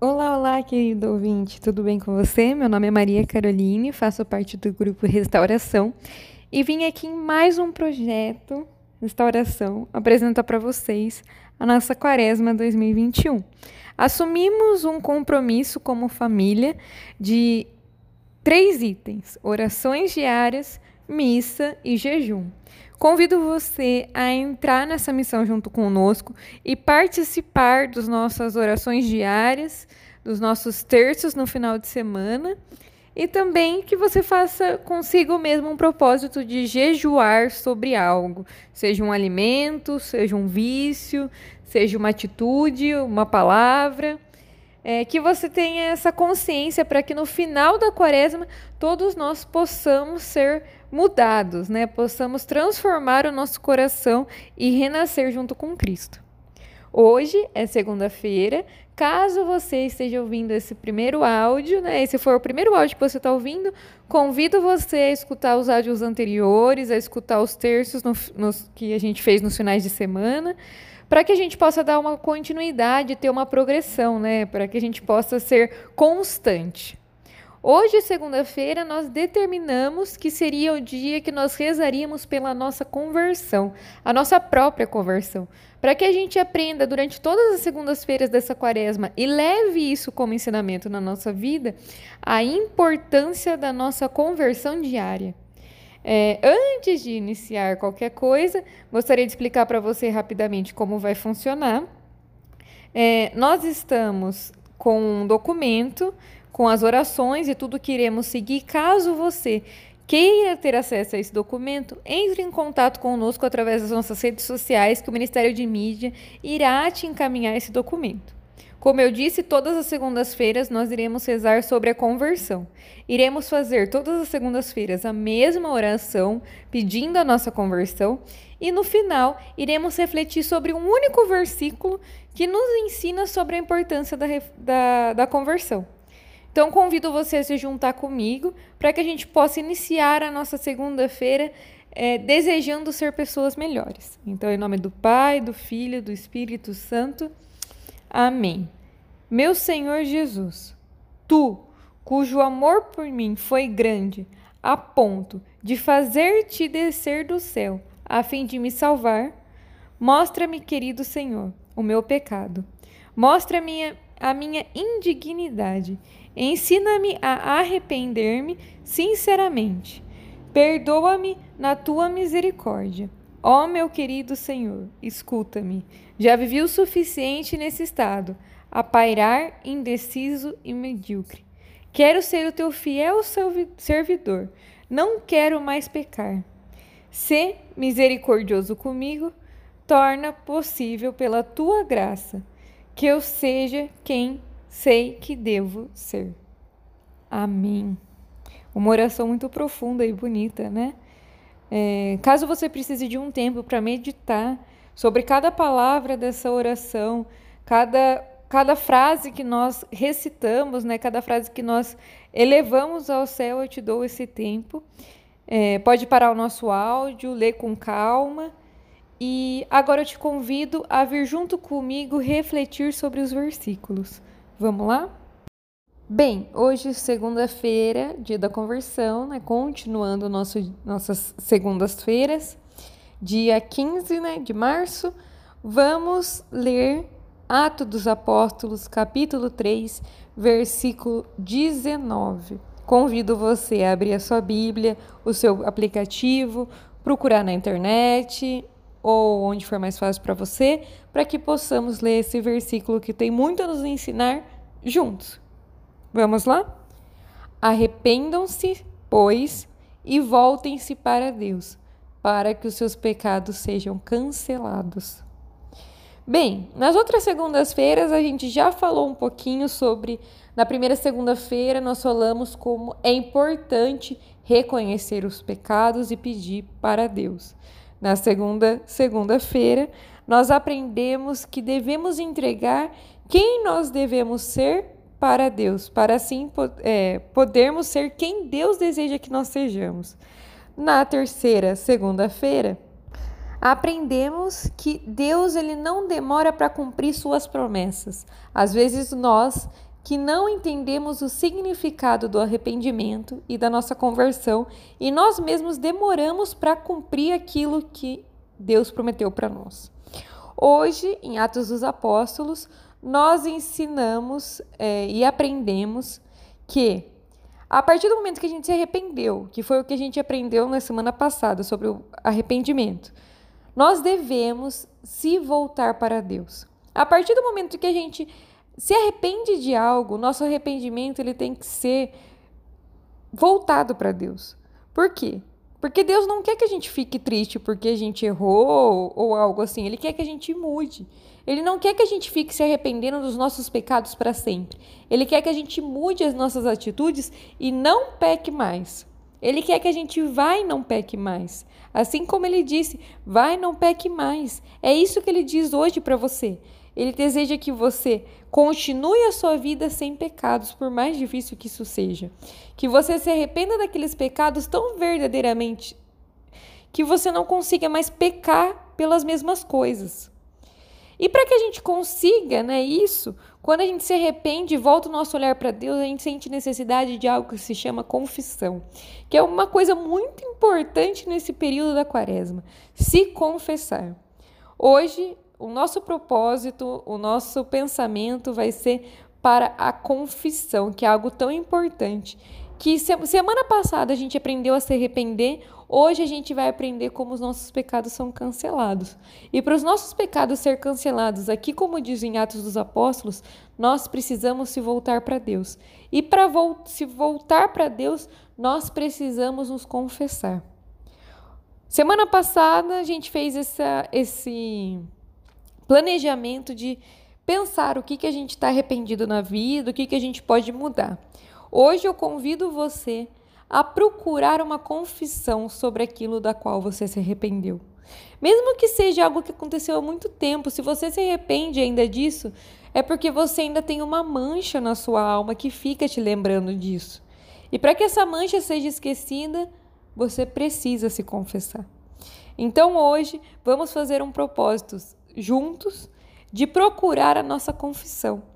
Olá, olá, querido ouvinte, tudo bem com você? Meu nome é Maria Caroline, faço parte do grupo Restauração e vim aqui em mais um projeto Restauração apresentar para vocês a nossa Quaresma 2021. Assumimos um compromisso como família de três itens: orações diárias, missa e jejum. Convido você a entrar nessa missão junto conosco e participar das nossas orações diárias, dos nossos terços no final de semana e também que você faça consigo mesmo um propósito de jejuar sobre algo, seja um alimento, seja um vício, seja uma atitude, uma palavra. É, que você tenha essa consciência para que no final da quaresma todos nós possamos ser mudados, né? Possamos transformar o nosso coração e renascer junto com Cristo. Hoje é segunda-feira. Caso você esteja ouvindo esse primeiro áudio, né? Esse for o primeiro áudio que você está ouvindo, convido você a escutar os áudios anteriores, a escutar os terços no, nos, que a gente fez nos finais de semana, para que a gente possa dar uma continuidade, ter uma progressão, né? Para que a gente possa ser constante. Hoje, segunda-feira, nós determinamos que seria o dia que nós rezaríamos pela nossa conversão, a nossa própria conversão, para que a gente aprenda durante todas as segundas-feiras dessa quaresma e leve isso como ensinamento na nossa vida, a importância da nossa conversão diária. É, antes de iniciar qualquer coisa, gostaria de explicar para você rapidamente como vai funcionar. É, nós estamos com um documento com as orações e tudo que iremos seguir. Caso você queira ter acesso a esse documento, entre em contato conosco através das nossas redes sociais, que o Ministério de Mídia irá te encaminhar esse documento. Como eu disse, todas as segundas-feiras nós iremos rezar sobre a conversão. Iremos fazer todas as segundas-feiras a mesma oração, pedindo a nossa conversão, e no final iremos refletir sobre um único versículo que nos ensina sobre a importância da, da, da conversão. Então, convido você a se juntar comigo para que a gente possa iniciar a nossa segunda-feira é, desejando ser pessoas melhores. Então, em nome do Pai, do Filho, do Espírito Santo. Amém. Meu Senhor Jesus, tu, cujo amor por mim foi grande, a ponto de fazer-te descer do céu, a fim de me salvar, mostra-me, querido Senhor, o meu pecado. Mostra-me a minha indignidade Ensina-me a arrepender-me sinceramente. Perdoa-me na tua misericórdia. Ó meu querido Senhor, escuta-me. Já vivi o suficiente nesse estado, a pairar indeciso e medíocre. Quero ser o teu fiel servidor. Não quero mais pecar. Se misericordioso comigo, torna possível pela tua graça que eu seja quem sei que devo ser. Amém. Uma oração muito profunda e bonita, né? É, caso você precise de um tempo para meditar sobre cada palavra dessa oração, cada, cada frase que nós recitamos, né? cada frase que nós elevamos ao céu, eu te dou esse tempo. É, pode parar o nosso áudio, ler com calma. E agora eu te convido a vir junto comigo refletir sobre os versículos. Vamos lá? Bem, hoje, segunda-feira, dia da conversão, né? Continuando nosso, nossas segundas-feiras, dia 15 né, de março, vamos ler Atos dos Apóstolos, capítulo 3, versículo 19. Convido você a abrir a sua Bíblia, o seu aplicativo, procurar na internet ou onde for mais fácil para você, para que possamos ler esse versículo que tem muito a nos ensinar juntos. Vamos lá? Arrependam-se, pois, e voltem-se para Deus, para que os seus pecados sejam cancelados. Bem, nas outras segundas-feiras a gente já falou um pouquinho sobre. Na primeira segunda-feira nós falamos como é importante reconhecer os pecados e pedir para Deus. Na segunda segunda-feira, nós aprendemos que devemos entregar quem nós devemos ser para Deus, para assim é, podermos ser quem Deus deseja que nós sejamos. Na terceira segunda-feira, aprendemos que Deus ele não demora para cumprir suas promessas. Às vezes nós que não entendemos o significado do arrependimento e da nossa conversão e nós mesmos demoramos para cumprir aquilo que Deus prometeu para nós. Hoje, em Atos dos Apóstolos, nós ensinamos é, e aprendemos que a partir do momento que a gente se arrependeu, que foi o que a gente aprendeu na semana passada sobre o arrependimento, nós devemos se voltar para Deus. A partir do momento que a gente se arrepende de algo, nosso arrependimento ele tem que ser voltado para Deus. Por quê? Porque Deus não quer que a gente fique triste porque a gente errou ou algo assim. Ele quer que a gente mude. Ele não quer que a gente fique se arrependendo dos nossos pecados para sempre. Ele quer que a gente mude as nossas atitudes e não peque mais. Ele quer que a gente vá e não peque mais. Assim como ele disse, vai e não peque mais. É isso que ele diz hoje para você. Ele deseja que você continue a sua vida sem pecados, por mais difícil que isso seja. Que você se arrependa daqueles pecados tão verdadeiramente que você não consiga mais pecar pelas mesmas coisas. E para que a gente consiga né, isso, quando a gente se arrepende e volta o nosso olhar para Deus, a gente sente necessidade de algo que se chama confissão, que é uma coisa muito importante nesse período da quaresma: se confessar. Hoje, o nosso propósito, o nosso pensamento vai ser para a confissão, que é algo tão importante. Que semana passada a gente aprendeu a se arrepender, Hoje a gente vai aprender como os nossos pecados são cancelados. E para os nossos pecados ser cancelados, aqui como diz em Atos dos Apóstolos, nós precisamos se voltar para Deus. E para vo se voltar para Deus, nós precisamos nos confessar. Semana passada a gente fez essa, esse planejamento de pensar o que, que a gente está arrependido na vida, o que, que a gente pode mudar. Hoje eu convido você a procurar uma confissão sobre aquilo da qual você se arrependeu. Mesmo que seja algo que aconteceu há muito tempo, se você se arrepende ainda disso, é porque você ainda tem uma mancha na sua alma que fica te lembrando disso. E para que essa mancha seja esquecida, você precisa se confessar. Então hoje vamos fazer um propósito juntos de procurar a nossa confissão.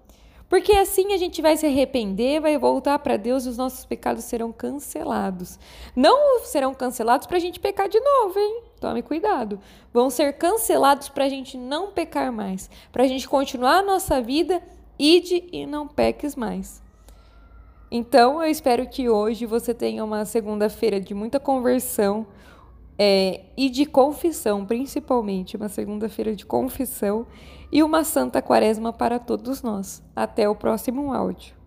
Porque assim a gente vai se arrepender, vai voltar para Deus e os nossos pecados serão cancelados. Não serão cancelados para a gente pecar de novo, hein? Tome cuidado. Vão ser cancelados para a gente não pecar mais, para a gente continuar a nossa vida, ide e não peques mais. Então, eu espero que hoje você tenha uma segunda-feira de muita conversão é, e de confissão, principalmente, uma segunda-feira de confissão e uma santa quaresma para todos nós. Até o próximo áudio.